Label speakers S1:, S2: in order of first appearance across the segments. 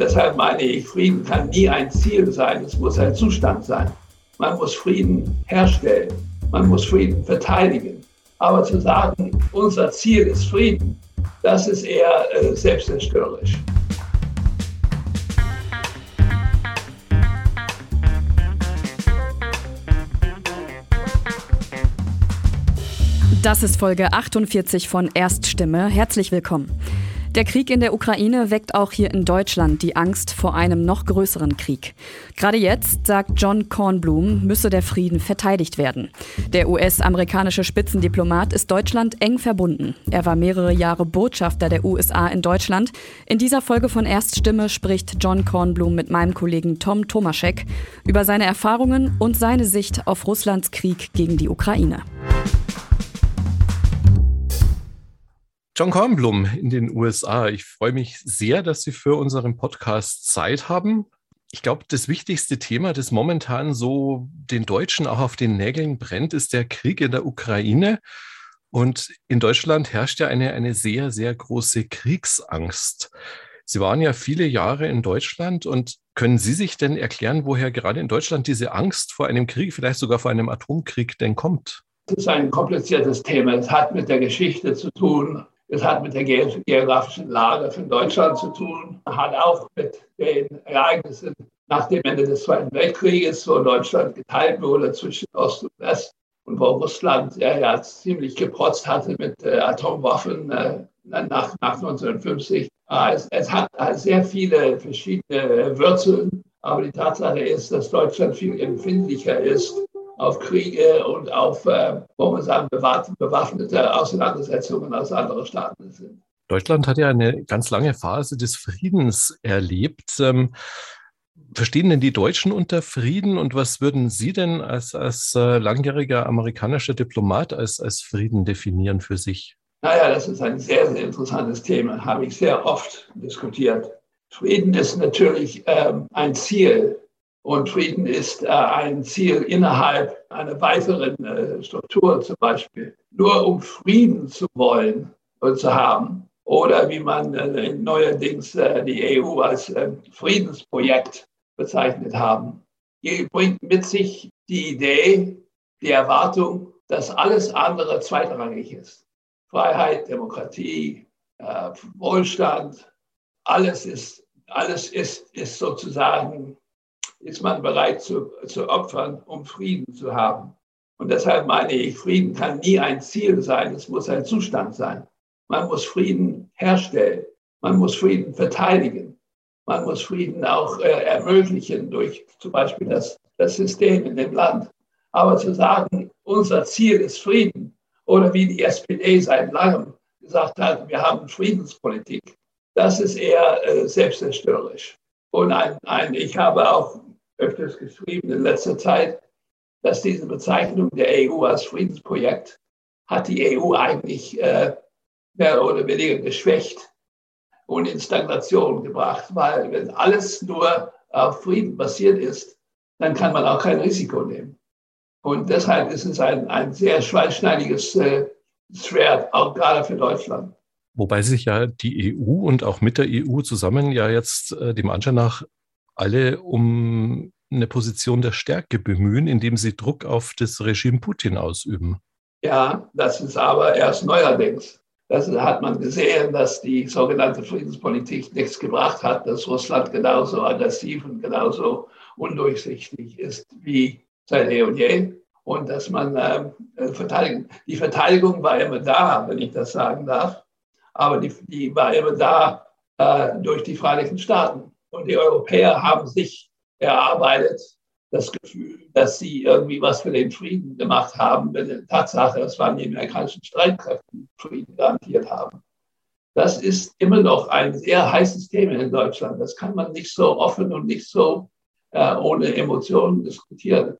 S1: deshalb meine ich, Frieden kann nie ein Ziel sein, es muss ein Zustand sein. Man muss Frieden herstellen, man muss Frieden verteidigen. Aber zu sagen, unser Ziel ist Frieden, das ist eher äh, selbstzerstörerisch.
S2: Das ist Folge 48 von Erststimme. Herzlich willkommen. Der Krieg in der Ukraine weckt auch hier in Deutschland die Angst vor einem noch größeren Krieg. Gerade jetzt, sagt John Kornblum, müsse der Frieden verteidigt werden. Der US-amerikanische Spitzendiplomat ist Deutschland eng verbunden. Er war mehrere Jahre Botschafter der USA in Deutschland. In dieser Folge von Erststimme spricht John Kornblum mit meinem Kollegen Tom Tomaschek über seine Erfahrungen und seine Sicht auf Russlands Krieg gegen die Ukraine.
S3: John Kornblum in den USA. Ich freue mich sehr, dass Sie für unseren Podcast Zeit haben. Ich glaube, das wichtigste Thema, das momentan so den Deutschen auch auf den Nägeln brennt, ist der Krieg in der Ukraine. Und in Deutschland herrscht ja eine, eine sehr, sehr große Kriegsangst. Sie waren ja viele Jahre in Deutschland und können Sie sich denn erklären, woher gerade in Deutschland diese Angst vor einem Krieg, vielleicht sogar vor einem Atomkrieg denn kommt?
S1: Das ist ein kompliziertes Thema. Es hat mit der Geschichte zu tun, es hat mit der geografischen Lage von Deutschland zu tun, hat auch mit den Ereignissen nach dem Ende des Zweiten Weltkrieges, wo Deutschland geteilt wurde zwischen Ost und West und wo Russland ja, ja ziemlich geprotzt hatte mit äh, Atomwaffen äh, nach, nach 1950. Äh, es, es, hat sehr viele verschiedene Wurzeln, aber die Tatsache ist, dass Deutschland viel empfindlicher ist auf Kriege und auf, äh, wo man sagen, bewaffnete Auseinandersetzungen aus anderen Staaten sind.
S3: Deutschland hat ja eine ganz lange Phase des Friedens erlebt. Ähm, verstehen denn die Deutschen unter Frieden und was würden Sie denn als, als äh, langjähriger amerikanischer Diplomat als, als Frieden definieren für sich?
S1: Naja, das ist ein sehr, sehr interessantes Thema, habe ich sehr oft diskutiert. Frieden ist natürlich ähm, ein Ziel, und Frieden ist äh, ein Ziel innerhalb einer weiteren äh, Struktur, zum Beispiel nur um Frieden zu wollen und zu haben. Oder wie man äh, neuerdings äh, die EU als äh, Friedensprojekt bezeichnet haben. Hier bringt mit sich die Idee, die Erwartung, dass alles andere zweitrangig ist. Freiheit, Demokratie, äh, Wohlstand, alles ist, alles ist, ist sozusagen ist man bereit zu, zu opfern, um Frieden zu haben. Und deshalb meine ich, Frieden kann nie ein Ziel sein, es muss ein Zustand sein. Man muss Frieden herstellen, man muss Frieden verteidigen, man muss Frieden auch äh, ermöglichen durch zum Beispiel das, das System in dem Land. Aber zu sagen, unser Ziel ist Frieden, oder wie die SPD seit langem gesagt hat, wir haben Friedenspolitik, das ist eher äh, selbstzerstörerisch. Und ein, ein, ich habe auch öfters geschrieben in letzter Zeit, dass diese Bezeichnung der EU als Friedensprojekt hat die EU eigentlich äh, mehr oder weniger geschwächt und in Stagnation gebracht, weil wenn alles nur auf Frieden basiert ist, dann kann man auch kein Risiko nehmen. Und deshalb ist es ein, ein sehr schweißschneidiges äh, Schwert, auch gerade für Deutschland.
S3: Wobei sich ja die EU und auch mit der EU zusammen ja jetzt äh, dem Anschein nach alle um eine Position der Stärke bemühen, indem sie Druck auf das Regime Putin ausüben.
S1: Ja, das ist aber erst neuerdings. Das hat man gesehen, dass die sogenannte Friedenspolitik nichts gebracht hat, dass Russland genauso aggressiv und genauso undurchsichtig ist wie seit eh und je. Und dass man äh, verteidigen. Die Verteidigung war immer da, wenn ich das sagen darf. Aber die, die war immer da äh, durch die Vereinigten Staaten. Und die Europäer haben sich erarbeitet, das Gefühl, dass sie irgendwie was für den Frieden gemacht haben, wenn die Tatsache, es waren die amerikanischen Streitkräfte, Frieden garantiert haben. Das ist immer noch ein sehr heißes Thema in Deutschland. Das kann man nicht so offen und nicht so äh, ohne Emotionen diskutieren.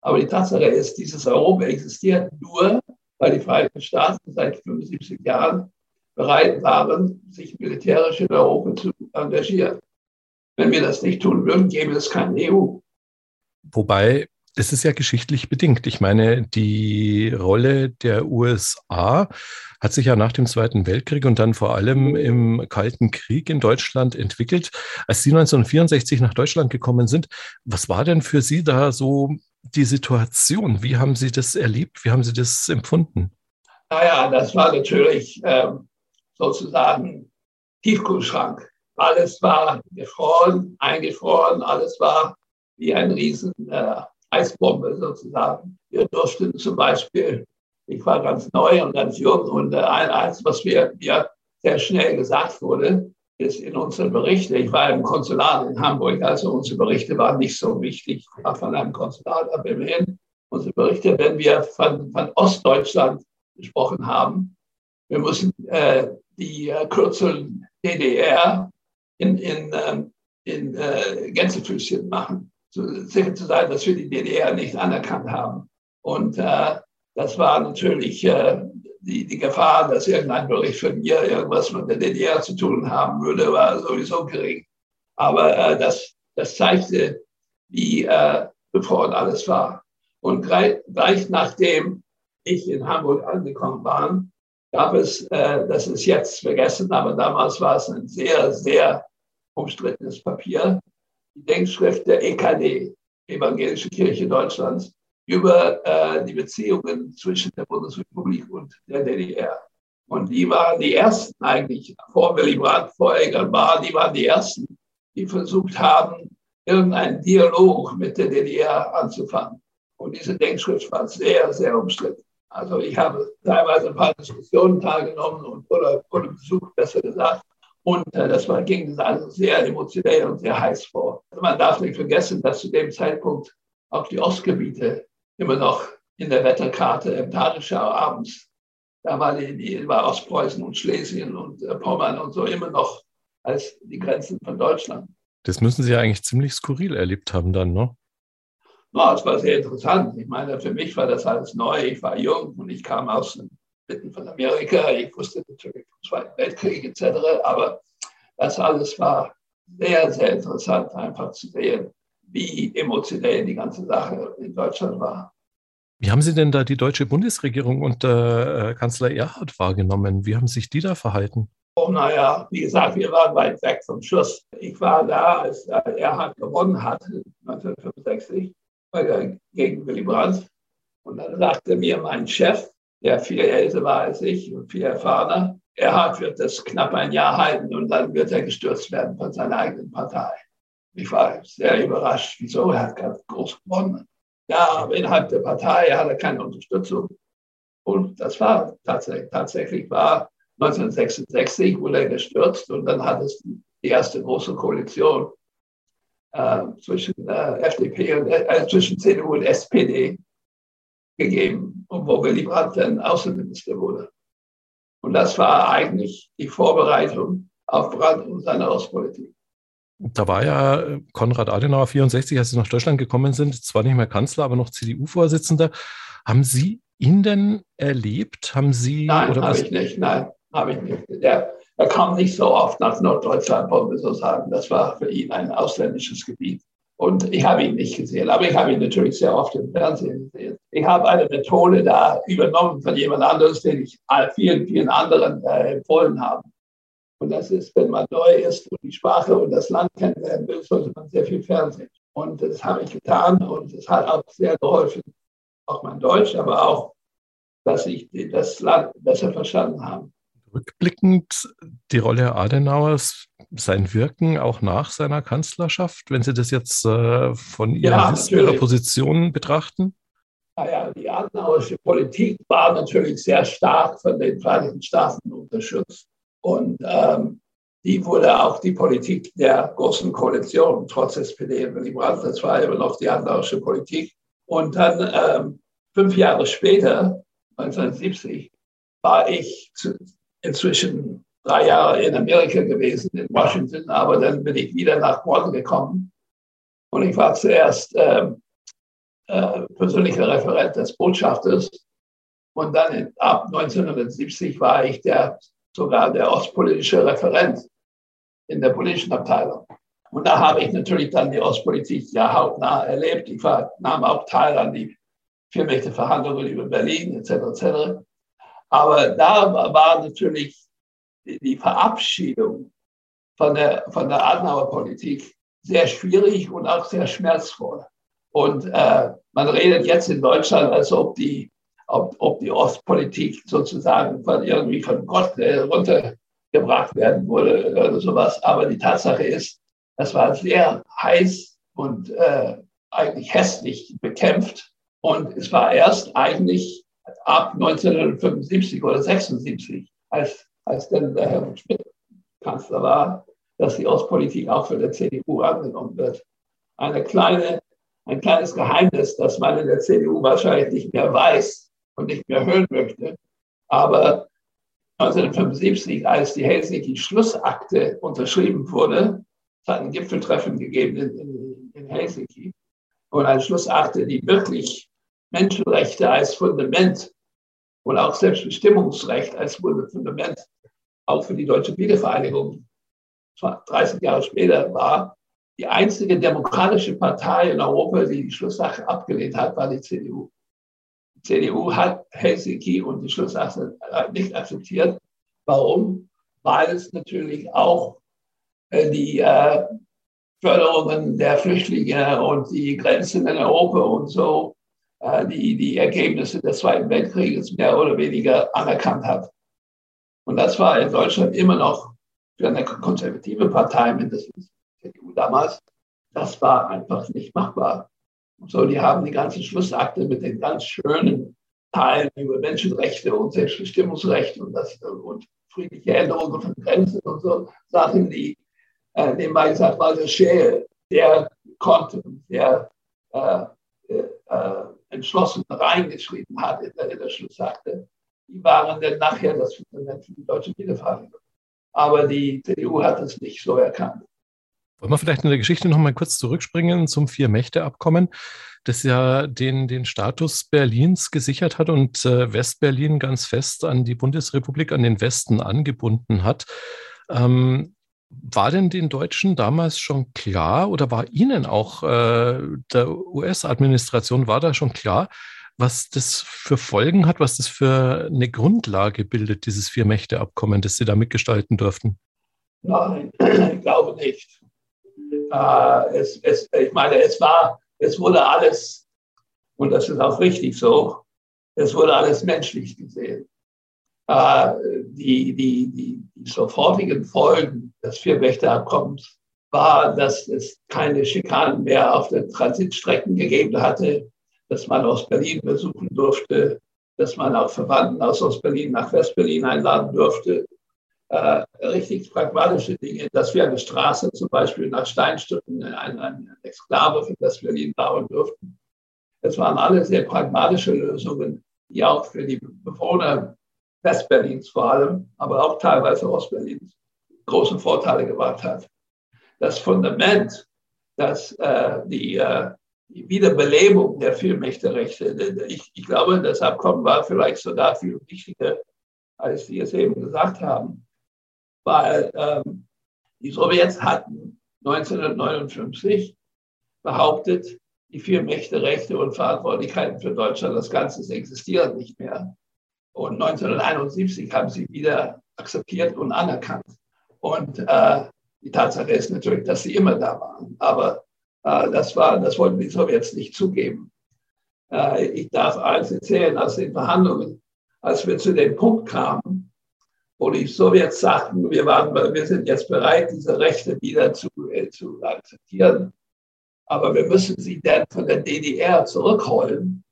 S1: Aber die Tatsache ist, dieses Europa existiert nur, weil die Vereinigten Staaten seit 75 Jahren bereit waren, sich militärisch in Europa zu engagieren. Wenn wir das nicht tun würden, gäbe es keine EU.
S3: Wobei Das ist ja geschichtlich bedingt. Ich meine, die Rolle der USA hat sich ja nach dem Zweiten Weltkrieg und dann vor allem im Kalten Krieg in Deutschland entwickelt. Als Sie 1964 nach Deutschland gekommen sind, was war denn für Sie da so die Situation? Wie haben Sie das erlebt? Wie haben Sie das empfunden?
S1: Naja, das war natürlich ähm, sozusagen Tiefkühlschrank. Alles war gefroren, eingefroren, alles war wie ein riesen äh, Eisbombe sozusagen. Wir durften zum Beispiel, ich war ganz neu und ganz jung und äh, eins, was mir, mir sehr schnell gesagt wurde, ist in unseren Berichten, ich war im Konsulat in Hamburg, also unsere Berichte waren nicht so wichtig, ich war von einem Konsulat, aber immerhin unsere Berichte, wenn wir von, von Ostdeutschland gesprochen haben, wir müssen äh, die äh, Kürzel DDR in, in, ähm, in äh, Gänsefüßchen machen zu, sicher zu sein, dass wir die DDR nicht anerkannt haben. Und äh, das war natürlich äh, die, die Gefahr, dass irgendein Bericht von mir irgendwas mit der DDR zu tun haben würde, war sowieso gering. Aber äh, das, das zeigte, wie äh, befreundet alles war. Und gleich, gleich nachdem ich in Hamburg angekommen war, gab es, äh, das ist jetzt vergessen, aber damals war es ein sehr, sehr umstrittenes Papier, die Denkschrift der EKD, Evangelische Kirche Deutschlands, über äh, die Beziehungen zwischen der Bundesrepublik und der DDR. Und die waren die ersten eigentlich, vor Willy Brandt, vor Egan Bahr, die waren die ersten, die versucht haben, irgendeinen Dialog mit der DDR anzufangen. Und diese Denkschrift war sehr, sehr umstritten. Also ich habe teilweise ein paar Diskussionen teilgenommen und, oder, oder besucht, besser gesagt. Und äh, das war, ging also sehr emotionell und sehr heiß vor. Also man darf nicht vergessen, dass zu dem Zeitpunkt auch die Ostgebiete immer noch in der Wetterkarte im Tagesschau abends, da war, die, war Ostpreußen und Schlesien und äh, Pommern und so immer noch als die Grenzen von Deutschland.
S3: Das müssen Sie ja eigentlich ziemlich skurril erlebt haben dann, ne?
S1: No, es war sehr interessant. Ich meine, für mich war das alles neu. Ich war jung und ich kam aus dem mitten von Amerika. Ich wusste natürlich vom Zweiten Weltkrieg etc. Aber das alles war sehr, sehr interessant, einfach zu sehen, wie emotionell die ganze Sache in Deutschland war.
S3: Wie haben Sie denn da die deutsche Bundesregierung unter äh, Kanzler Erhard wahrgenommen? Wie haben sich die da verhalten?
S1: Oh, naja, wie gesagt, wir waren weit weg vom Schuss. Ich war da, als Erhard gewonnen hat, 1965, gegen Willy Brandt. Und dann sagte mir mein Chef, der viel älter war als ich und viel erfahrener. Erhard wird das knapp ein Jahr halten und dann wird er gestürzt werden von seiner eigenen Partei. Ich war sehr überrascht, wieso, er hat ganz groß gewonnen. Ja, aber innerhalb der Partei hat er keine Unterstützung. Und das war tatsächlich, tatsächlich war 1966 wurde er gestürzt und dann hat es die erste große Koalition äh, zwischen äh, FDP und äh, zwischen CDU und SPD gegeben, wo Willy Brandt dann Außenminister wurde. Und das war eigentlich die Vorbereitung auf Brandt und seine Außenpolitik.
S3: Da war ja Konrad Adenauer 64, als Sie nach Deutschland gekommen sind, zwar nicht mehr Kanzler, aber noch CDU-Vorsitzender. Haben Sie ihn denn erlebt? Haben Sie
S1: Nein, habe ich nicht. Nein, habe ich nicht. Der, er kam nicht so oft nach Norddeutschland, wollen wir so sagen. Das war für ihn ein ausländisches Gebiet. Und ich habe ihn nicht gesehen, aber ich habe ihn natürlich sehr oft im Fernsehen gesehen. Ich habe eine Methode da übernommen von jemand anderes, den ich vielen, vielen anderen äh, empfohlen habe. Und das ist, wenn man neu ist und die Sprache und das Land kennenlernen will, sollte man sehr viel Fernsehen. Und das habe ich getan und es hat auch sehr geholfen, auch mein Deutsch, aber auch, dass ich das Land besser verstanden habe.
S3: Rückblickend die Rolle Adenauers, sein Wirken auch nach seiner Kanzlerschaft, wenn Sie das jetzt äh, von Ihrer, ja, Ihrer Position betrachten?
S1: Naja, die adenauerische Politik war natürlich sehr stark von den Vereinigten Staaten unterstützt. Und ähm, die wurde auch die Politik der großen Koalition, trotz SPD und Willy Brandt, das war immer noch die adenauerische Politik. Und dann ähm, fünf Jahre später, 1970, war ich zu, inzwischen drei Jahre in Amerika gewesen, in Washington, aber dann bin ich wieder nach Bonn gekommen. Und ich war zuerst äh, äh, persönlicher Referent des Botschafters. Und dann in, ab 1970 war ich der, sogar der ostpolitische Referent in der politischen Abteilung. Und da habe ich natürlich dann die Ostpolitik ja hautnah erlebt. Ich war, nahm auch teil an die Viermächte-Verhandlungen über Berlin etc. etc. Aber da war natürlich die Verabschiedung von der, von der Adenauer-Politik sehr schwierig und auch sehr schmerzvoll. Und äh, man redet jetzt in Deutschland, als ob die, ob, ob die Ostpolitik sozusagen von irgendwie von Gott äh, runtergebracht werden würde oder sowas. Aber die Tatsache ist, das war sehr heiß und äh, eigentlich hässlich bekämpft. Und es war erst eigentlich ab 1975 oder 76, als, als dann der Herr Schmidt Kanzler war, dass die Ostpolitik auch für die CDU angenommen wird. Eine kleine, ein kleines Geheimnis, das man in der CDU wahrscheinlich nicht mehr weiß und nicht mehr hören möchte. Aber 1975, als die Helsinki-Schlussakte unterschrieben wurde, es hat ein Gipfeltreffen gegeben in, in, in Helsinki und eine Schlussakte, die wirklich Menschenrechte als Fundament und auch Selbstbestimmungsrecht als Fundament auch für die deutsche Wiedervereinigung 30 Jahre später war, die einzige demokratische Partei in Europa, die die Schlusssache abgelehnt hat, war die CDU. Die CDU hat Helsinki und die Schlusssache nicht akzeptiert. Warum? Weil es natürlich auch äh, die äh, Förderungen der Flüchtlinge und die Grenzen in Europa und so, die, die Ergebnisse des Zweiten Weltkrieges mehr oder weniger anerkannt hat. Und das war in Deutschland immer noch für eine konservative Partei, mindestens CDU damals, das war einfach nicht machbar. Und so, die haben die ganze Schlussakte mit den ganz schönen Teilen über Menschenrechte und Selbstbestimmungsrechte und, das, und friedliche Änderungen von Grenzen und so Sachen, die äh, nebenbei gesagt Walter Scheel, der konnte der äh, äh, entschlossen reingeschrieben hat in der, in der Schlussakte die waren dann nachher das Fundament für die deutsche Wiedervereinigung. Aber die CDU hat es nicht so erkannt.
S3: Wollen wir vielleicht in der Geschichte noch mal kurz zurückspringen zum Vier-Mächte-Abkommen, das ja den, den Status Berlins gesichert hat und äh, Westberlin ganz fest an die Bundesrepublik, an den Westen angebunden hat. Ähm, war denn den Deutschen damals schon klar oder war Ihnen auch äh, der US-Administration, war da schon klar, was das für Folgen hat, was das für eine Grundlage bildet, dieses Vier-Mächte-Abkommen, das Sie da mitgestalten durften?
S1: Nein, ich glaube nicht. Äh, es, es, ich meine, es war, es wurde alles, und das ist auch richtig so, es wurde alles menschlich gesehen. Äh, die, die, die, die sofortigen Folgen des Vier-Mächte-Abkommens war, dass es keine Schikanen mehr auf den Transitstrecken gegeben hatte, dass man aus Berlin besuchen durfte, dass man auch Verwandten aus Ostberlin nach Westberlin einladen durfte. Äh, richtig pragmatische Dinge, dass wir eine Straße zum Beispiel nach Steinstücken ein, ein Exklave für Westberlin bauen durften. Es waren alle sehr pragmatische Lösungen, die auch für die Bewohner Westberlins vor allem, aber auch teilweise Ostberlins große Vorteile gebracht hat. Das Fundament, dass äh, die äh, die Wiederbelebung der Vielmächte-Rechte. Ich, ich glaube, das Abkommen war vielleicht sogar viel wichtiger, als Sie es eben gesagt haben, weil ähm, die Sowjets hatten 1959 behauptet, die vier Mächte-Rechte und Verantwortlichkeiten für Deutschland, das Ganze existiert nicht mehr. Und 1971 haben sie wieder akzeptiert und anerkannt. Und äh, die Tatsache ist natürlich, dass sie immer da waren. Aber äh, das, war, das wollten die Sowjets nicht zugeben. Äh, ich darf eins erzählen aus den Verhandlungen, als wir zu dem Punkt kamen, wo die Sowjets sagten, wir, waren, wir sind jetzt bereit, diese Rechte wieder zu, äh, zu akzeptieren, aber wir müssen sie dann von der DDR zurückholen.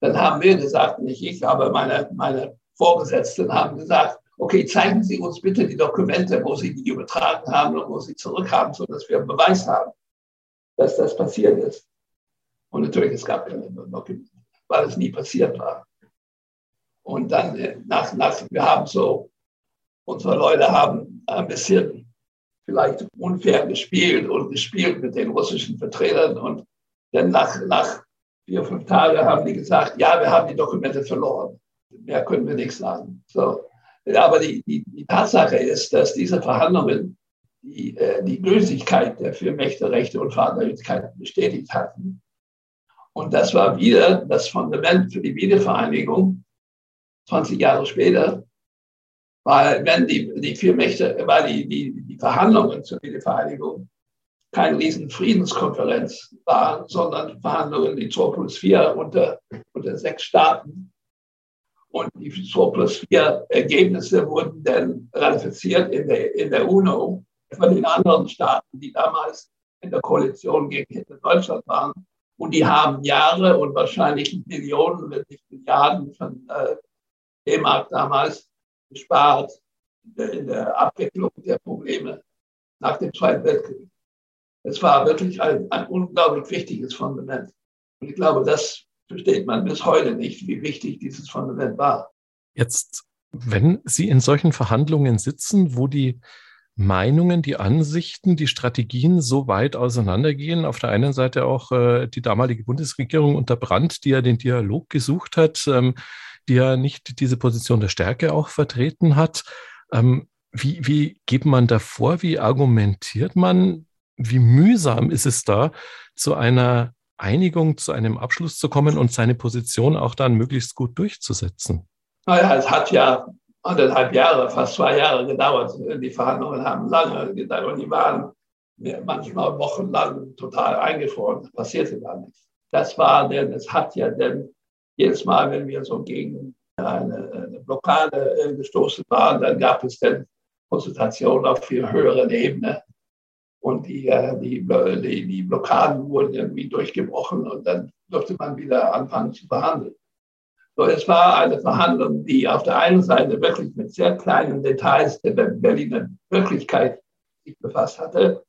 S1: Dann haben wir gesagt, nicht ich, aber meine, meine Vorgesetzten haben gesagt, okay, zeigen Sie uns bitte die Dokumente, wo Sie die übertragen haben und wo Sie zurückhaben, sodass wir einen Beweis haben dass das passiert ist. Und natürlich, es gab keine Dokumente, weil es nie passiert war. Und dann äh, nach, nach, wir haben so, unsere Leute haben ein bisschen vielleicht unfair gespielt und gespielt mit den russischen Vertretern. Und dann nach, nach vier, fünf Tagen haben die gesagt, ja, wir haben die Dokumente verloren. Mehr können wir nicht sagen. So. Aber die, die, die Tatsache ist, dass diese Verhandlungen die, äh, die Gültigkeit der vier Mächte, und Vaterlichkeit bestätigt hatten. Und das war wieder das Fundament für die Wiedervereinigung 20 Jahre später, weil wenn die, die vier Mächte, weil die, die, die Verhandlungen zur Wiedervereinigung keine riesen Friedenskonferenz waren, sondern Verhandlungen in 2 plus 4 unter, unter sechs Staaten. Und die 2 plus 4 Ergebnisse wurden dann ratifiziert in der, in der UNO von den anderen Staaten, die damals in der Koalition gegen Deutschland waren. Und die haben Jahre und wahrscheinlich Millionen, wenn nicht Milliarden von äh, D-Mark damals gespart in der, in der Abwicklung der Probleme nach dem Zweiten Weltkrieg. Es war wirklich ein, ein unglaublich wichtiges Fundament. Und ich glaube, das versteht man bis heute nicht, wie wichtig dieses Fundament war.
S3: Jetzt, wenn Sie in solchen Verhandlungen sitzen, wo die Meinungen, die Ansichten, die Strategien so weit auseinandergehen. Auf der einen Seite auch äh, die damalige Bundesregierung unter Brandt, die ja den Dialog gesucht hat, ähm, die ja nicht diese Position der Stärke auch vertreten hat. Ähm, wie, wie geht man da vor? Wie argumentiert man? Wie mühsam ist es da, zu einer Einigung, zu einem Abschluss zu kommen und seine Position auch dann möglichst gut durchzusetzen?
S1: Naja, es hat ja anderthalb Jahre, fast zwei Jahre gedauert. Die Verhandlungen haben lange gedauert und die waren manchmal wochenlang total eingefroren. Das passierte gar nichts. Das war denn, es hat ja denn jedes Mal, wenn wir so gegen eine, eine Blockade gestoßen waren, dann gab es dann Konsultationen auf viel höheren Ebene. Und die, äh, die, die, die Blockaden wurden irgendwie durchgebrochen und dann durfte man wieder anfangen zu verhandeln. So, es war eine Verhandlung, die auf der einen Seite wirklich mit sehr kleinen Details der Berliner Wirklichkeit sich befasst hatte,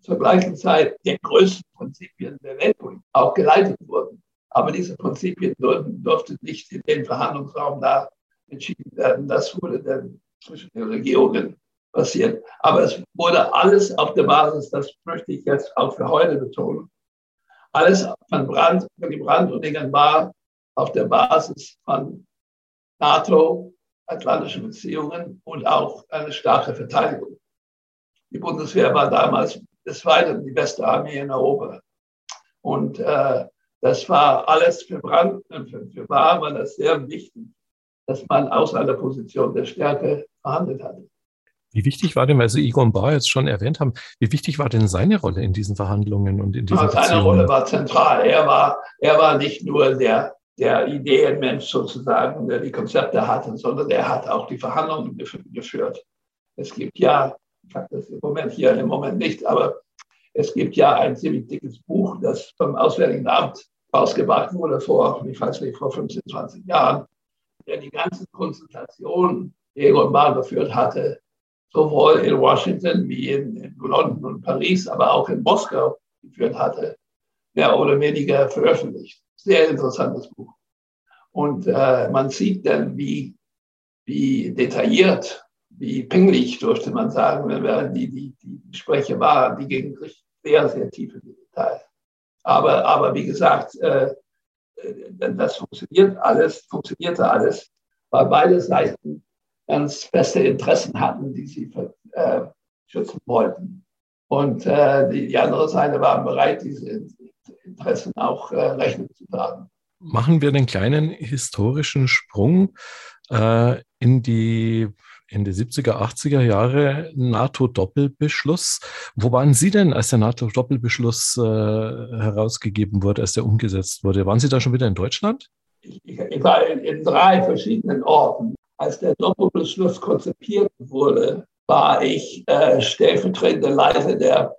S1: zur gleichen Zeit den größten Prinzipien der Weltpolitik auch geleitet wurden. Aber diese Prinzipien durften, durften nicht in den Verhandlungsraum da entschieden werden. Das wurde dann zwischen den Regierungen passieren. Aber es wurde alles auf der Basis, das möchte ich jetzt auch für heute betonen, alles von Brand, von dem Brand und Dingen war auf der Basis von NATO, atlantische Beziehungen und auch eine starke Verteidigung. Die Bundeswehr war damals des Weiteren die beste Armee in Europa. Und äh, das war alles für Brand, für, für war, war das sehr wichtig, dass man aus einer Position der Stärke verhandelt hatte.
S3: Wie wichtig war denn, weil Sie Egon Bahr jetzt schon erwähnt haben, wie wichtig war denn seine Rolle in diesen Verhandlungen und in diesen
S1: ja, Seine Rolle war zentral. Er war, er war nicht nur der der Ideenmensch sozusagen, der die Konzepte hatte, sondern der hat auch die Verhandlungen geführt. Es gibt ja, ich habe das im Moment hier im Moment nicht, aber es gibt ja ein ziemlich dickes Buch, das vom Auswärtigen Amt rausgebracht wurde vor, ich weiß nicht, vor 15, 20 Jahren, der die ganzen Konsultationen, die Egon Bahr geführt hatte, sowohl in Washington wie in, in London und Paris, aber auch in Moskau geführt hatte, mehr oder weniger veröffentlicht sehr interessantes Buch. Und äh, man sieht dann, wie, wie detailliert, wie pingelig, dürfte man sagen, die, die, die Gespräche waren, die gingen sehr, sehr tief in die Details. Aber, aber wie gesagt, äh, äh, das funktioniert alles, funktionierte alles, weil beide Seiten ganz feste Interessen hatten, die sie äh, schützen wollten. Und äh, die, die andere Seite war bereit, diese Interessen auch äh, Rechnung zu tragen.
S3: Machen wir den kleinen historischen Sprung äh, in die Ende 70er, 80er Jahre NATO-Doppelbeschluss. Wo waren Sie denn, als der NATO-Doppelbeschluss äh, herausgegeben wurde, als der umgesetzt wurde? Waren Sie da schon wieder in Deutschland?
S1: Ich, ich war in, in, drei verschiedenen Orten. Als der Doppelbeschluss konzipiert wurde, war ich äh, stellvertretender Leiter der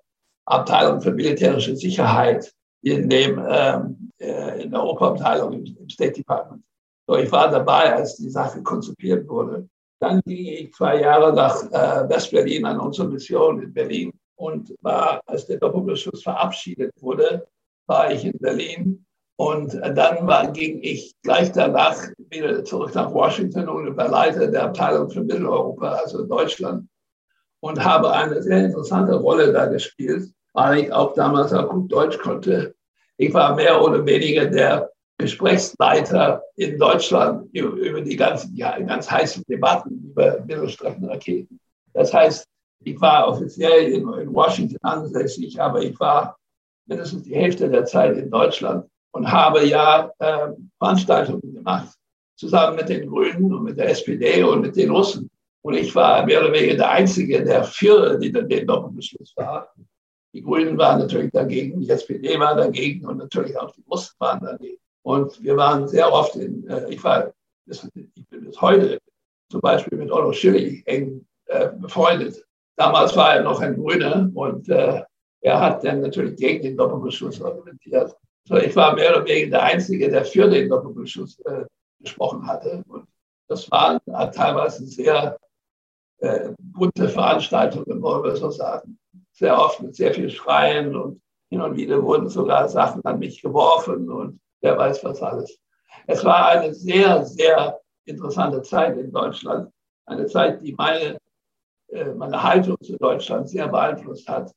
S1: Abteilung für militärische Sicherheit in, dem, ähm, äh, in der Operabteilung im, im State Department. So, ich war dabei, als die Sache konzipiert wurde. Dann ging ich zwei Jahre nach äh, West-Berlin an unsere Mission in Berlin und war, als der Doppelbeschluss verabschiedet wurde, war ich in Berlin. Und dann war, ging ich gleich danach wieder zurück nach Washington und war Leiter der Abteilung für Mitteleuropa, also Deutschland, und habe eine sehr interessante Rolle da gespielt weil ich auch damals auch gut Deutsch konnte. Ich war mehr oder weniger der Gesprächsleiter in Deutschland über die ganzen ja, ganz heißen Debatten über Mittelstreckenraketen. Das heißt, Ich war offiziell in, in Washington ansässig, aber ich war mindestens die Hälfte der Zeit in Deutschland und habe ja äh, Veranstaltungen gemacht, zusammen mit den Grünen und mit der SPD und mit den Russen. Und ich war mehr oder weniger der Einzige der vier, die dann den Doppelbeschluss war. Die Grünen waren natürlich dagegen, die SPD war dagegen und natürlich auch die Russen waren dagegen. Und wir waren sehr oft in, äh, ich war, ich bin bis heute zum Beispiel mit Otto Schilly eng äh, befreundet. Damals war er noch ein Grüner und äh, er hat dann natürlich gegen den Doppelbeschluss argumentiert. So, ich war mehr oder weniger der Einzige, der für den Doppelbeschluss äh, gesprochen hatte. Und das waren teilweise sehr äh, bunte Veranstaltungen, wollen wir so sagen. Sehr oft mit sehr viel Schreien und hin und wieder wurden sogar Sachen an mich geworfen und wer weiß was alles. Es war eine sehr, sehr interessante Zeit in Deutschland. Eine Zeit, die meine, äh, meine Haltung zu Deutschland sehr beeinflusst hat.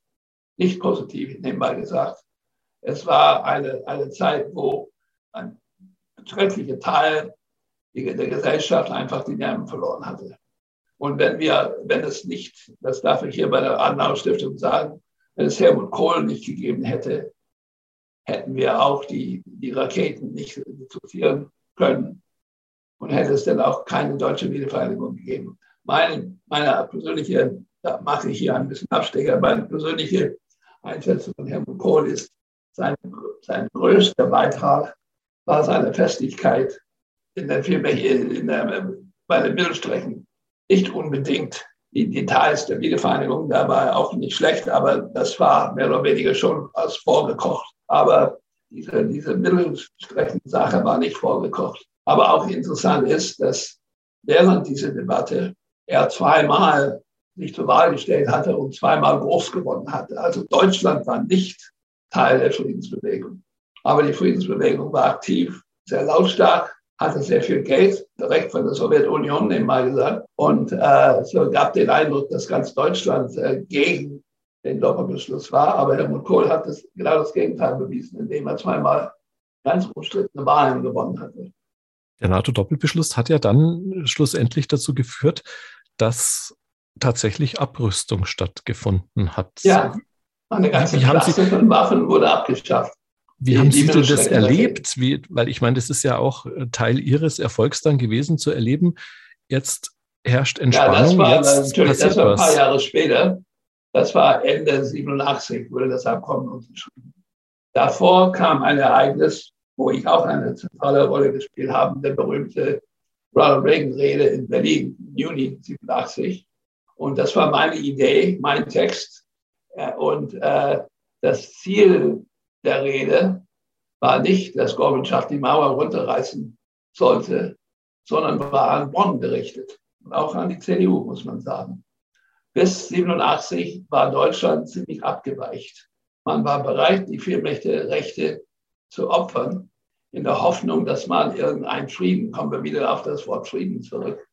S1: Nicht positiv, nebenbei gesagt. Es war eine, eine Zeit, wo ein beträchtlicher Teil der Gesellschaft einfach die Nerven verloren hatte. Und wenn wir, wenn es nicht, das darf ich hier bei der Adenauer Stiftung sagen, wenn es Helmut Kohl nicht gegeben hätte, hätten wir auch die, die Raketen nicht diskutieren können und hätte es dann auch keine deutsche Wiedervereinigung gegeben. Meine, meine persönliche, da mache ich hier ein bisschen Abstecher, meine persönliche Einschätzung von Helmut Kohl ist, sein, sein größter Beitrag war seine Festigkeit in der, in der, bei den Mittelstrecken nicht unbedingt die Details der Wiedervereinigung, da war auch nicht schlecht, aber das war mehr oder weniger schon als vorgekocht. Aber diese, diese Mittelstreckensache war nicht vorgekocht. Aber auch interessant ist, dass während dieser Debatte er zweimal sich zur Wahl gestellt hatte und zweimal groß gewonnen hatte. Also Deutschland war nicht Teil der Friedensbewegung. Aber die Friedensbewegung war aktiv, sehr lautstark hatte sehr viel Geld, direkt von der Sowjetunion, nebenbei gesagt. Und äh, so gab den Eindruck, dass ganz Deutschland äh, gegen den Doppelbeschluss war. Aber Helmut Kohl hat das, genau das Gegenteil bewiesen, indem er zweimal ganz umstrittene Wahlen gewonnen hatte.
S3: Der NATO-Doppelbeschluss hat ja dann schlussendlich dazu geführt, dass tatsächlich Abrüstung stattgefunden hat.
S1: Ja, eine ganze Wie Klasse von Waffen wurde abgeschafft.
S3: Wie haben Sie denn das erlebt? Wie, weil ich meine, das ist ja auch äh, Teil Ihres Erfolgs dann gewesen, zu erleben. Jetzt herrscht Entspannung. Ja, das
S1: war jetzt natürlich das war ein paar Jahre später. Das war Ende 87, wurde das Abkommen unterschrieben. Davor kam ein Ereignis, wo ich auch eine zentrale Rolle gespielt habe, der berühmte Ronald Reagan-Rede in Berlin, Juni 87. Und das war meine Idee, mein Text. Und äh, das Ziel der Rede war nicht, dass Gorbatschow die Mauer runterreißen sollte, sondern war an Bonn gerichtet und auch an die CDU, muss man sagen. Bis 87 war Deutschland ziemlich abgeweicht. Man war bereit, die Vielmächte-Rechte zu opfern, in der Hoffnung, dass man irgendeinen Frieden, kommen wir wieder auf das Wort Frieden zurück.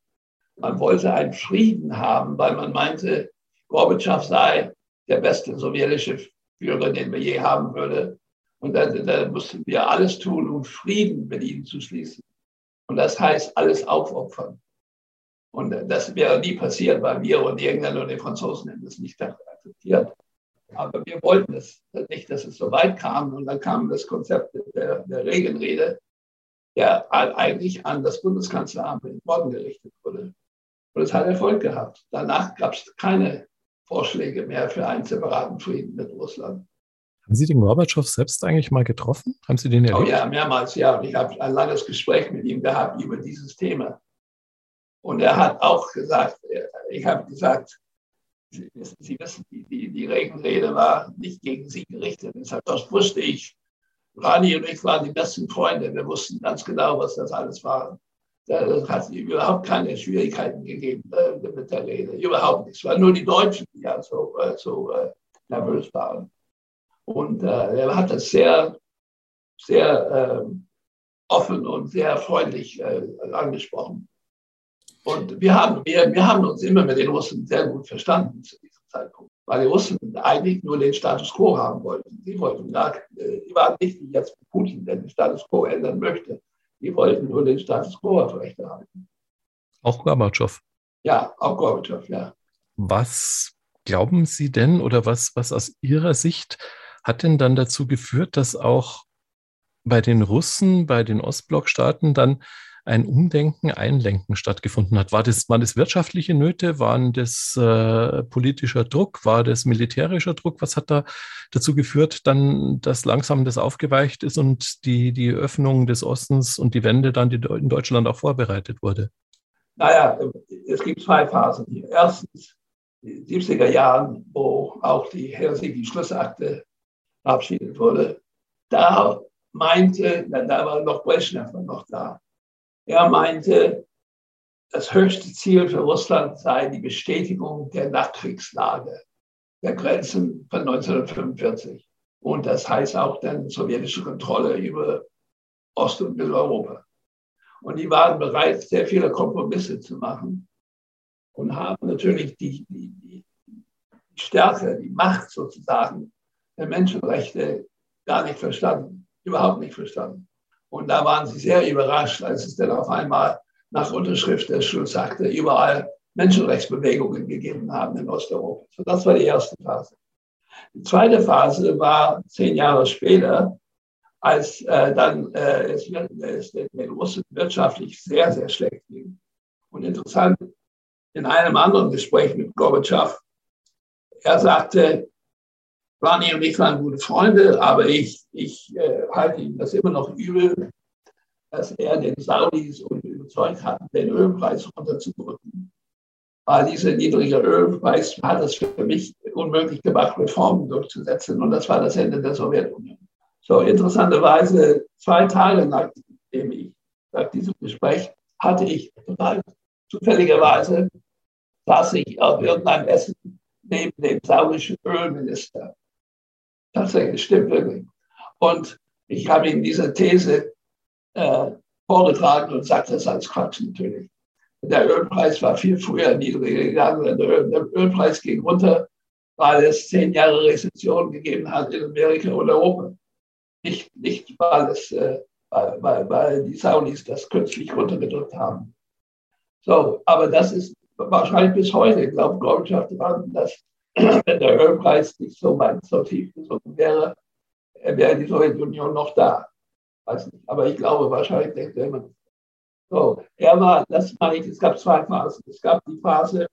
S1: Man wollte einen Frieden haben, weil man meinte, Gorbatschow sei der beste sowjetische Führer, den wir je haben würde. Und da, da mussten wir alles tun, um Frieden mit ihnen zu schließen. Und das heißt, alles aufopfern. Und das wäre nie passiert, weil wir und Engländer und die Franzosen hätten das nicht akzeptiert. Aber wir wollten es nicht, dass es so weit kam. Und dann kam das Konzept der, der Regenrede, der eigentlich an das Bundeskanzleramt in Bonn gerichtet wurde. Und es hat Erfolg gehabt. Danach gab es keine Vorschläge mehr für einen separaten Frieden mit Russland.
S3: Haben Sie den Gorbatschow selbst eigentlich mal getroffen? Haben Sie den
S1: erlebt? Oh ja, mehrmals, ja. Ich habe ein langes Gespräch mit ihm gehabt über dieses Thema. Und er hat auch gesagt, ich habe gesagt, Sie, Sie wissen, die, die, die Regenrede war nicht gegen Sie gerichtet. Deshalb, das wusste ich. Rani und ich waren die besten Freunde. Wir wussten ganz genau, was das alles war. Es hat überhaupt keine Schwierigkeiten gegeben äh, mit der Rede. Überhaupt nicht. Es waren nur die Deutschen, die ja so, äh, so äh, nervös waren. Und er hat das sehr, sehr ähm, offen und sehr freundlich angesprochen. Und wir haben, wir, wir haben uns immer mit den Russen sehr gut verstanden zu diesem Zeitpunkt, weil die Russen eigentlich nur den Status quo haben wollten. Sie wollten gar, die waren nicht wie jetzt Putin, der den Status quo ändern möchte. Die wollten nur den Status quo aufrechterhalten.
S3: Auch Gorbatschow.
S1: Ja, auch Gorbatschow, ja.
S3: Was glauben Sie denn oder was, was aus Ihrer Sicht hat denn dann dazu geführt, dass auch bei den Russen, bei den Ostblockstaaten dann ein Umdenken, Einlenken stattgefunden hat. War das, waren das wirtschaftliche Nöte? Waren das äh, politischer Druck? War das militärischer Druck? Was hat da dazu geführt, dann, dass langsam das aufgeweicht ist und die, die Öffnung des Ostens und die Wende dann in Deutschland auch vorbereitet wurde?
S1: Naja, es gibt zwei Phasen hier. Erstens die 70er Jahren, wo auch die Helsinki-Schlussakte verabschiedet wurde. Da meinte, da war noch Brezhnev noch da, er meinte, das höchste Ziel für Russland sei die Bestätigung der Nachkriegslage, der Grenzen von 1945. Und das heißt auch dann sowjetische Kontrolle über Ost- und Mitteleuropa. Und die waren bereit, sehr viele Kompromisse zu machen und haben natürlich die, die, die Stärke, die Macht sozusagen der Menschenrechte gar nicht verstanden, überhaupt nicht verstanden. Und da waren sie sehr überrascht, als es dann auf einmal nach Unterschrift des Schlussakte überall Menschenrechtsbewegungen gegeben haben in Osteuropa. So, das war die erste Phase. Die zweite Phase war zehn Jahre später, als äh, dann äh, es, es den Russen wirtschaftlich sehr, sehr schlecht ging. Und interessant, in einem anderen Gespräch mit Gorbatschow, er sagte, Rani und ich waren gute Freunde, aber ich, ich äh, halte ihm das immer noch übel, dass er den Saudis überzeugt hat, den Ölpreis runterzudrücken. Weil dieser niedrige Ölpreis hat es für mich unmöglich gemacht, Reformen durchzusetzen. Und das war das Ende der Sowjetunion. So interessanterweise, zwei Tage nachdem ich, nach diesem Gespräch, hatte ich total zufälligerweise, saß ich auf irgendeinem Essen neben dem saudischen Ölminister. Tatsächlich, stimmt wirklich. Und ich habe ihm diese These äh, vorgetragen und sagte das als Quatsch natürlich. Der Ölpreis war viel früher niedriger gegangen. Der, Öl, der Ölpreis ging runter, weil es zehn Jahre Rezession gegeben hat in Amerika und Europa. Nicht, nicht weil, es, äh, weil, weil, weil die Saudis das künstlich runtergedrückt haben. So, aber das ist wahrscheinlich bis heute, ich glaube Gorbatschow dran, dass wenn der Ölpreis nicht so weit so tief gesunken wäre, wäre die Sowjetunion noch da. Weiß nicht. Aber ich glaube, wahrscheinlich denkt er immer. So, er war, das meine ich, es gab zwei Phasen. Es gab die Phase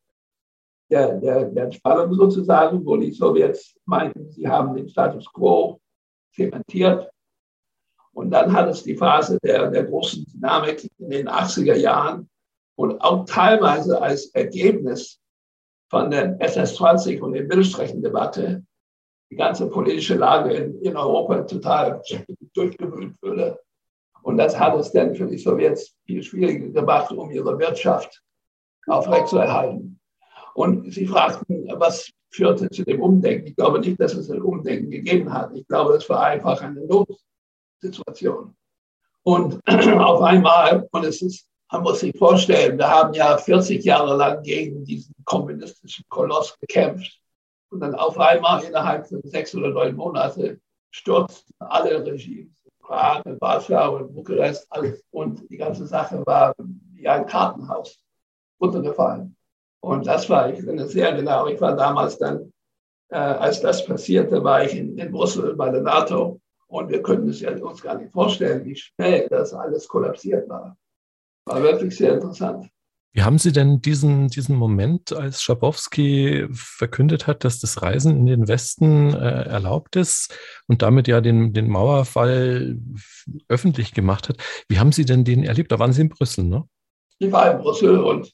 S1: der, der, der Entspannung sozusagen, wo die Sowjets meinten, sie haben den Status quo zementiert. Und dann hat es die Phase der, der großen Dynamik in den 80er Jahren und auch teilweise als Ergebnis von der SS-20 und der Mittelstreckendebatte die ganze politische Lage in, in Europa total durchgewühlt würde. Und das hat es dann für die Sowjets viel schwieriger gemacht, um ihre Wirtschaft aufrechtzuerhalten. Und sie fragten, was führte zu dem Umdenken. Ich glaube nicht, dass es ein Umdenken gegeben hat. Ich glaube, es war einfach eine Notsituation. Und auf einmal, und es ist man muss sich vorstellen, wir haben ja 40 Jahre lang gegen diesen kommunistischen Koloss gekämpft. Und dann auf einmal innerhalb von sechs oder neun Monaten stürzten alle Regimes. Prag, Warschau und Bukarest, alles. Und die ganze Sache war wie ein Kartenhaus runtergefallen. Und das war, ich finde sehr genau, ich war damals dann, äh, als das passierte, war ich in, in Brüssel bei der NATO. Und wir können es ja uns gar nicht vorstellen, wie schnell das alles kollapsiert war. War wirklich sehr interessant.
S3: Wie haben Sie denn diesen, diesen Moment, als Schabowski verkündet hat, dass das Reisen in den Westen äh, erlaubt ist und damit ja den, den Mauerfall öffentlich gemacht hat, wie haben Sie denn den erlebt? Da waren Sie in Brüssel, ne?
S1: Ich war in Brüssel und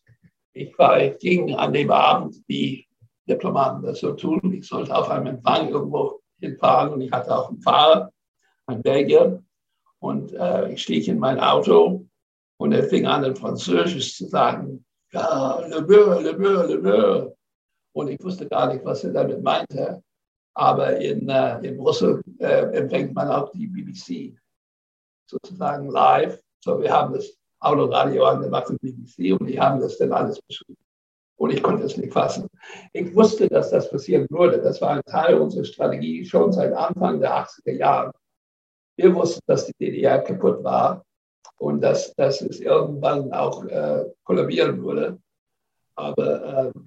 S1: ich war, ging an dem Abend, wie Diplomaten das so tun. Ich sollte auf einem Empfang irgendwo hinfahren und ich hatte auch einen Fahrer, ein Belgier. Und äh, ich stieg in mein Auto und er fing an, in Französisch zu sagen, ja, le Beur, le Beur, le Beur. Und ich wusste gar nicht, was er damit meinte. Aber in, äh, in Brüssel äh, empfängt man auch die BBC sozusagen live. So, wir haben das Autoradio angemacht in BBC und die haben das dann alles beschrieben. Und ich konnte es nicht fassen. Ich wusste, dass das passieren würde. Das war ein Teil unserer Strategie schon seit Anfang der 80er Jahre. Wir wussten, dass die DDR kaputt war und dass, dass es irgendwann auch äh, kollabieren würde. Aber äh,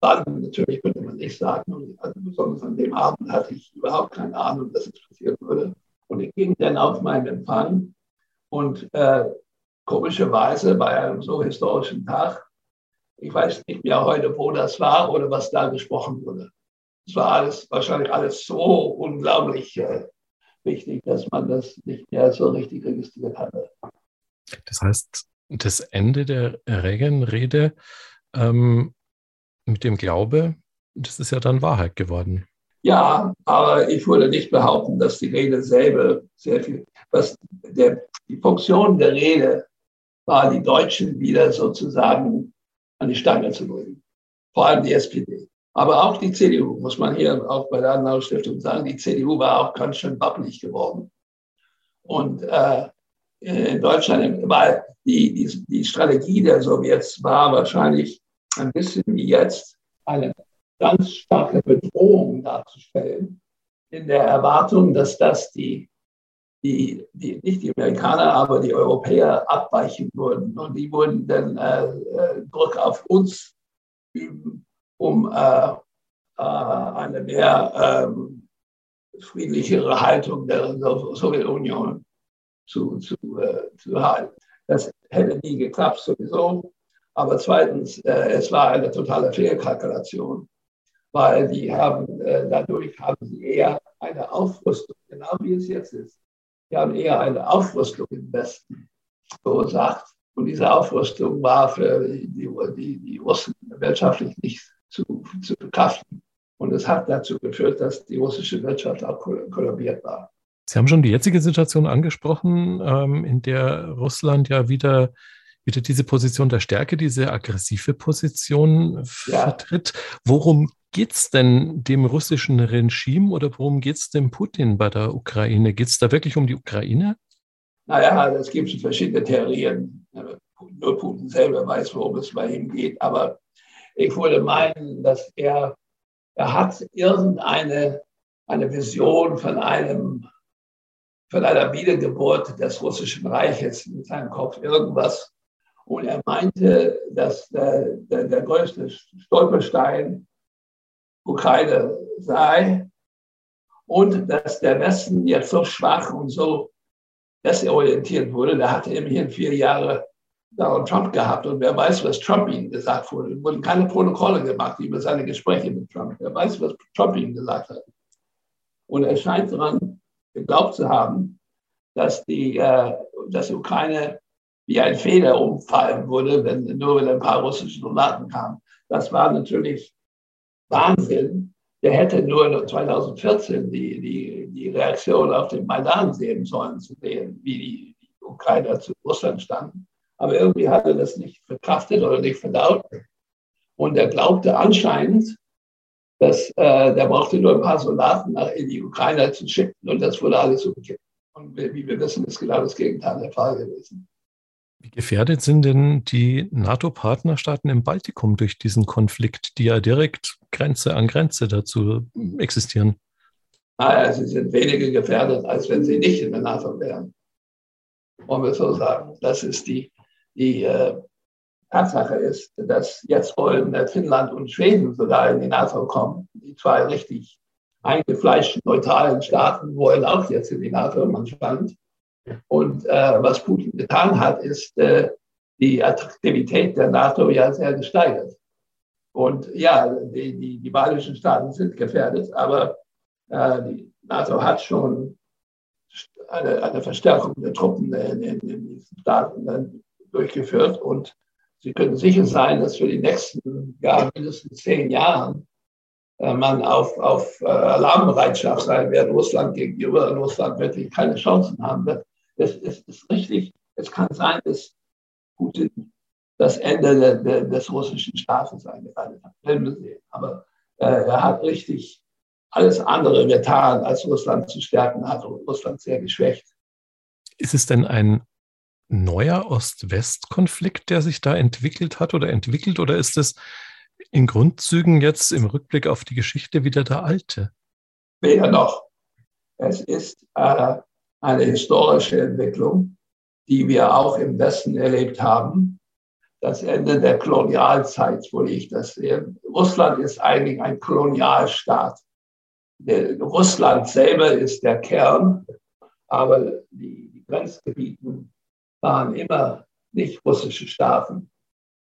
S1: dann natürlich könnte man nicht sagen, und also besonders an dem Abend hatte ich überhaupt keine Ahnung, dass es passieren würde. Und ich ging dann auf meinen Empfang und äh, komischerweise bei einem so historischen Tag, ich weiß nicht mehr heute, wo das war oder was da gesprochen wurde. Es war alles, wahrscheinlich alles so unglaublich äh, wichtig, dass man das nicht mehr so richtig registriert hatte.
S3: Das heißt, das Ende der Reagan-Rede ähm, mit dem Glaube, das ist ja dann Wahrheit geworden.
S1: Ja, aber ich würde nicht behaupten, dass die Rede selber sehr viel, was der, die Funktion der Rede war, die Deutschen wieder sozusagen an die Stange zu bringen. Vor allem die SPD. Aber auch die CDU, muss man hier auch bei der Adenauer-Stiftung sagen, die CDU war auch ganz schön wappelig geworden. Und äh, in Deutschland, weil die, die, die Strategie der Sowjets war wahrscheinlich ein bisschen wie jetzt eine ganz starke Bedrohung darzustellen, in der Erwartung, dass das die, die, die nicht die Amerikaner, aber die Europäer abweichen würden. Und die würden dann äh, äh Druck auf uns üben, um äh, äh, eine mehr ähm, friedlichere Haltung der Sowjetunion zu, zu, äh, zu halten. Das hätte nie geklappt sowieso. Aber zweitens, äh, es war eine totale Fehlkalkulation, weil die haben, äh, dadurch haben sie eher eine Aufrüstung, genau wie es jetzt ist. Die haben eher eine Aufrüstung im Westen verursacht. Und diese Aufrüstung war für die, die, die Russen wirtschaftlich nicht zu, zu verkraften. Und es hat dazu geführt, dass die russische Wirtschaft auch kollabiert war.
S3: Sie haben schon die jetzige Situation angesprochen, ähm, in der Russland ja wieder, wieder diese Position der Stärke, diese aggressive Position ja. vertritt. Worum geht es denn dem russischen Regime oder worum geht es dem Putin bei der Ukraine? Geht es da wirklich um die Ukraine?
S1: Naja, es gibt verschiedene Theorien. Nur Putin selber weiß, worum es bei ihm geht. Aber ich würde meinen, dass er, er hat irgendeine eine Vision von einem von einer Wiedergeburt des russischen Reiches in seinem Kopf irgendwas. Und er meinte, dass der, der, der größte Stolperstein Ukraine sei und dass der Westen jetzt so schwach und so desorientiert wurde. Der hatte immerhin vier Jahre Donald Trump gehabt und wer weiß, was Trump ihm gesagt wurde. Es wurden keine Protokolle gemacht über seine Gespräche mit Trump. Wer weiß, was Trump ihm gesagt hat. Und er scheint daran geglaubt zu haben, dass die, äh, dass die Ukraine wie ein Feder umfallen würde, wenn nur wenn ein paar russische Soldaten kamen. Das war natürlich Wahnsinn. Der hätte nur 2014 die, die, die Reaktion auf den Maidan sehen sollen, zu sehen, wie die, Ukrainer zu Russland standen. Aber irgendwie hat er das nicht verkraftet oder nicht verdaut. Und er glaubte anscheinend, dass äh, der brauchte nur ein paar Soldaten nach in die Ukraine zu schicken und das wurde alles so gekippt. Und wie wir wissen, ist genau das Gegenteil der Fall gewesen.
S3: Wie gefährdet sind denn die NATO-Partnerstaaten im Baltikum durch diesen Konflikt, die ja direkt Grenze an Grenze dazu existieren?
S1: Naja, sie sind weniger gefährdet, als wenn sie nicht in der NATO wären. Wollen wir so sagen. Das ist die, die äh, Tatsache ist, dass jetzt wollen Finnland und Schweden sogar in die NATO kommen, die zwei richtig eingefleischten neutralen Staaten wollen auch jetzt in die NATO, man stand. Und äh, was Putin getan hat, ist äh, die Attraktivität der NATO ja sehr gesteigert. Und ja, die, die, die baltischen Staaten sind gefährdet, aber äh, die NATO hat schon eine, eine Verstärkung der Truppen in, in, in diesen Staaten durchgeführt und Sie können sicher sein, dass für die nächsten ja, mindestens zehn Jahre äh, man auf, auf äh, Alarmbereitschaft sein wird, Russland gegenüber Russland wirklich keine Chancen haben wird. Es ist, richtig, es kann sein, dass Putin das Ende de, de, des russischen Staates eingeleitet hat. Aber äh, er hat richtig alles andere getan, als Russland zu stärken, hat Russland sehr geschwächt.
S3: Ist es denn ein neuer Ost-West-Konflikt, der sich da entwickelt hat oder entwickelt, oder ist es in Grundzügen jetzt im Rückblick auf die Geschichte wieder der alte?
S1: Weder noch. Es ist äh, eine historische Entwicklung, die wir auch im Westen erlebt haben. das Ende der Kolonialzeit, wo ich das sehe. Russland ist eigentlich ein Kolonialstaat. Der, Russland selber ist der Kern, aber die, die Grenzgebiete waren immer nicht russische Staaten,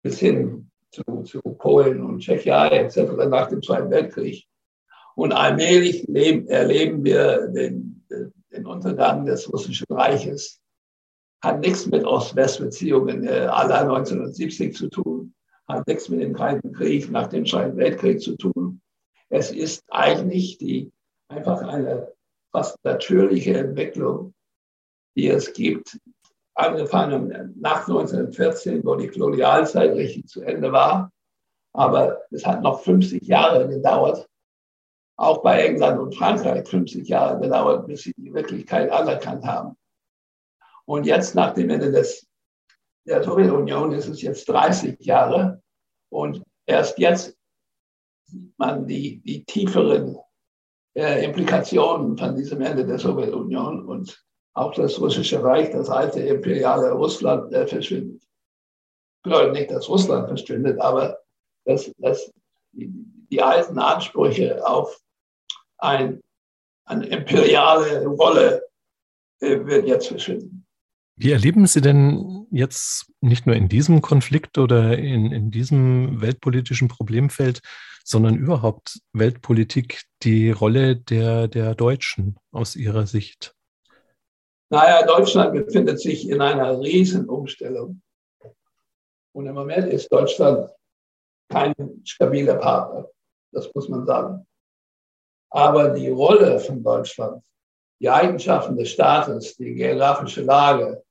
S1: bis hin zu, zu Polen und Tschechei etc. nach dem Zweiten Weltkrieg. Und allmählich leben, erleben wir den, den Untergang des Russischen Reiches. Hat nichts mit Ost-West-Beziehungen äh, aller 1970 zu tun, hat nichts mit dem Kalten Krieg nach dem Zweiten Weltkrieg zu tun. Es ist eigentlich die, einfach eine fast natürliche Entwicklung, die es gibt, angefangen nach 1914, wo die Kolonialzeit richtig zu Ende war. Aber es hat noch 50 Jahre gedauert, auch bei England und Frankreich 50 Jahre gedauert, bis sie die Wirklichkeit anerkannt haben. Und jetzt nach dem Ende des, der Sowjetunion ist es jetzt 30 Jahre und erst jetzt sieht man die, die tieferen äh, Implikationen von diesem Ende der Sowjetunion und auch das russische Reich, das alte imperiale Russland äh, verschwindet. Ich glaube nicht, dass Russland verschwindet, aber dass, dass die, die alten Ansprüche auf ein, eine imperiale Rolle äh, wird jetzt verschwinden.
S3: Wie erleben Sie denn jetzt nicht nur in diesem Konflikt oder in, in diesem weltpolitischen Problemfeld, sondern überhaupt Weltpolitik die Rolle der, der Deutschen aus Ihrer Sicht?
S1: Naja, Deutschland befindet sich in einer Riesenumstellung. Und im Moment ist Deutschland kein stabiler Partner. Das muss man sagen. Aber die Rolle von Deutschland, die Eigenschaften des Staates, die geografische Lage,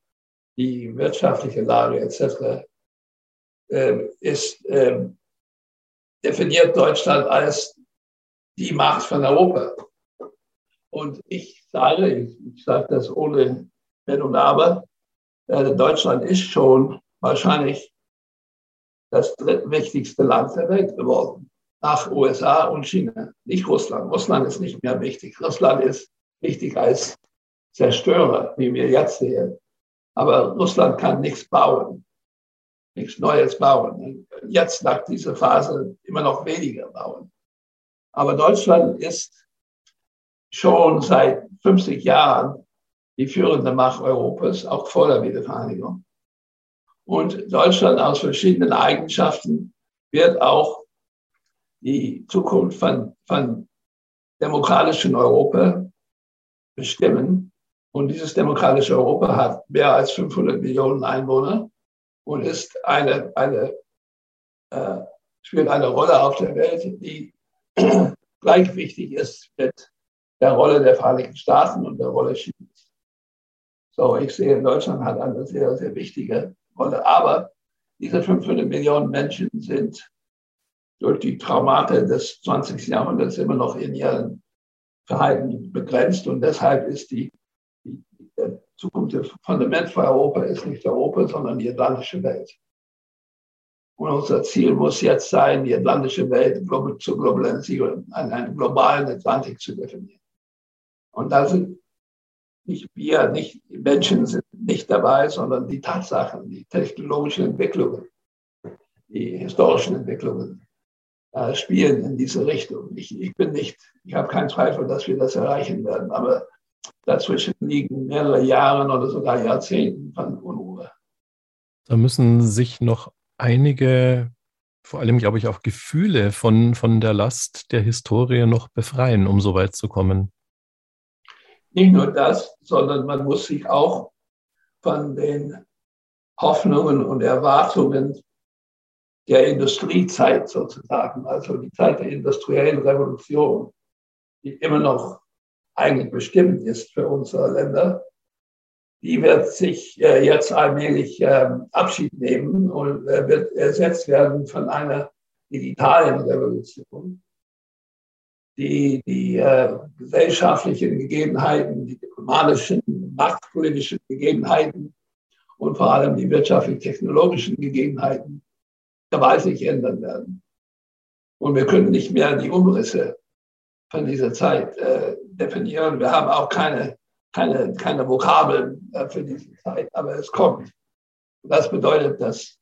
S1: die wirtschaftliche Lage etc. Äh, ist, äh, definiert Deutschland als die Macht von Europa. Und ich sage, ich, ich sage das ohne Wenn und Aber, äh, Deutschland ist schon wahrscheinlich das drittwichtigste Land der Welt geworden nach USA und China, nicht Russland. Russland ist nicht mehr wichtig. Russland ist wichtig als Zerstörer, wie wir jetzt sehen. Aber Russland kann nichts bauen, nichts Neues bauen. Jetzt nach dieser Phase immer noch weniger bauen. Aber Deutschland ist schon seit 50 Jahren die führende Macht Europas, auch vor der Wiedervereinigung. Und Deutschland aus verschiedenen Eigenschaften wird auch die Zukunft von, von demokratischen Europa bestimmen. Und dieses demokratische Europa hat mehr als 500 Millionen Einwohner und ist eine, eine, äh, spielt eine Rolle auf der Welt, die gleich wichtig ist mit der Rolle der Vereinigten Staaten und der Rolle Chinas. So, ich sehe, Deutschland hat eine sehr, sehr wichtige Rolle. Aber diese 500 Millionen Menschen sind durch die Traumate des 20. Jahrhunderts immer noch in ihrem Verhalten begrenzt. Und deshalb ist die, die, die Zukunft, das Fundament für Europa ist nicht Europa, sondern die atlantische Welt. Und unser Ziel muss jetzt sein, die atlantische Welt zu globalisieren, einen globalen Atlantik zu definieren. Und da sind nicht wir, nicht die Menschen sind nicht dabei, sondern die Tatsachen, die technologischen Entwicklungen, die historischen Entwicklungen äh, spielen in diese Richtung. Ich, ich bin nicht, ich habe keinen Zweifel, dass wir das erreichen werden, aber dazwischen liegen mehrere Jahre oder sogar Jahrzehnte von Unruhe.
S3: Da müssen sich noch einige, vor allem glaube ich auch Gefühle von, von der Last der Historie noch befreien, um so weit zu kommen.
S1: Nicht nur das, sondern man muss sich auch von den Hoffnungen und Erwartungen der Industriezeit sozusagen, also die Zeit der industriellen Revolution, die immer noch eigentlich bestimmt ist für unsere Länder, die wird sich äh, jetzt allmählich äh, Abschied nehmen und äh, wird ersetzt werden von einer digitalen Revolution. Die, die äh, gesellschaftlichen Gegebenheiten, die diplomatischen, machtpolitischen Gegebenheiten und vor allem die wirtschaftlich-technologischen Gegebenheiten gewaltig ändern werden. Und wir können nicht mehr die Umrisse von dieser Zeit äh, definieren. Wir haben auch keine, keine, keine Vokabeln äh, für diese Zeit, aber es kommt. Das bedeutet, dass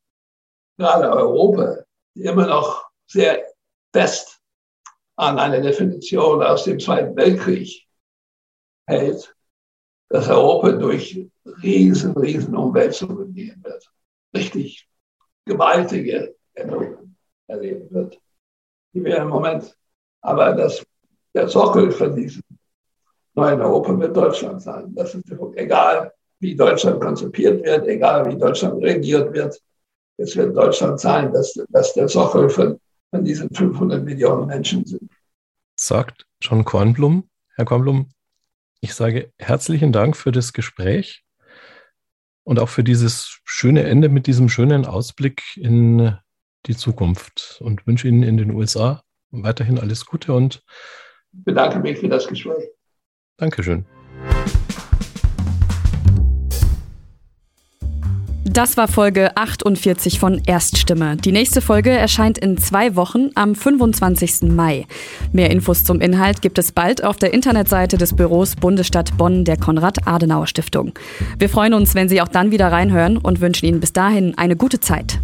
S1: gerade Europa immer noch sehr fest an eine Definition aus dem Zweiten Weltkrieg hält, dass Europa durch riesen, riesen Umwälzungen gehen wird. Richtig gewaltige Änderungen erleben wird, die wir im Moment, aber das, der Sockel von diesem neuen Europa wird Deutschland sein. Das ist egal, wie Deutschland konzipiert wird, egal wie Deutschland regiert wird. Es wird Deutschland sein, dass, dass der Sockel von, von diesen 500 Millionen Menschen sind.
S3: Sagt John Kornblum. Herr Kornblum, ich sage herzlichen Dank für das Gespräch und auch für dieses schöne Ende mit diesem schönen Ausblick in die Zukunft und wünsche Ihnen in den USA weiterhin alles Gute und
S1: bedanke mich für das Gespräch.
S3: Dankeschön.
S2: Das war Folge 48 von Erststimme. Die nächste Folge erscheint in zwei Wochen am 25. Mai. Mehr Infos zum Inhalt gibt es bald auf der Internetseite des Büros Bundesstadt Bonn der Konrad-Adenauer-Stiftung. Wir freuen uns, wenn Sie auch dann wieder reinhören und wünschen Ihnen bis dahin eine gute Zeit.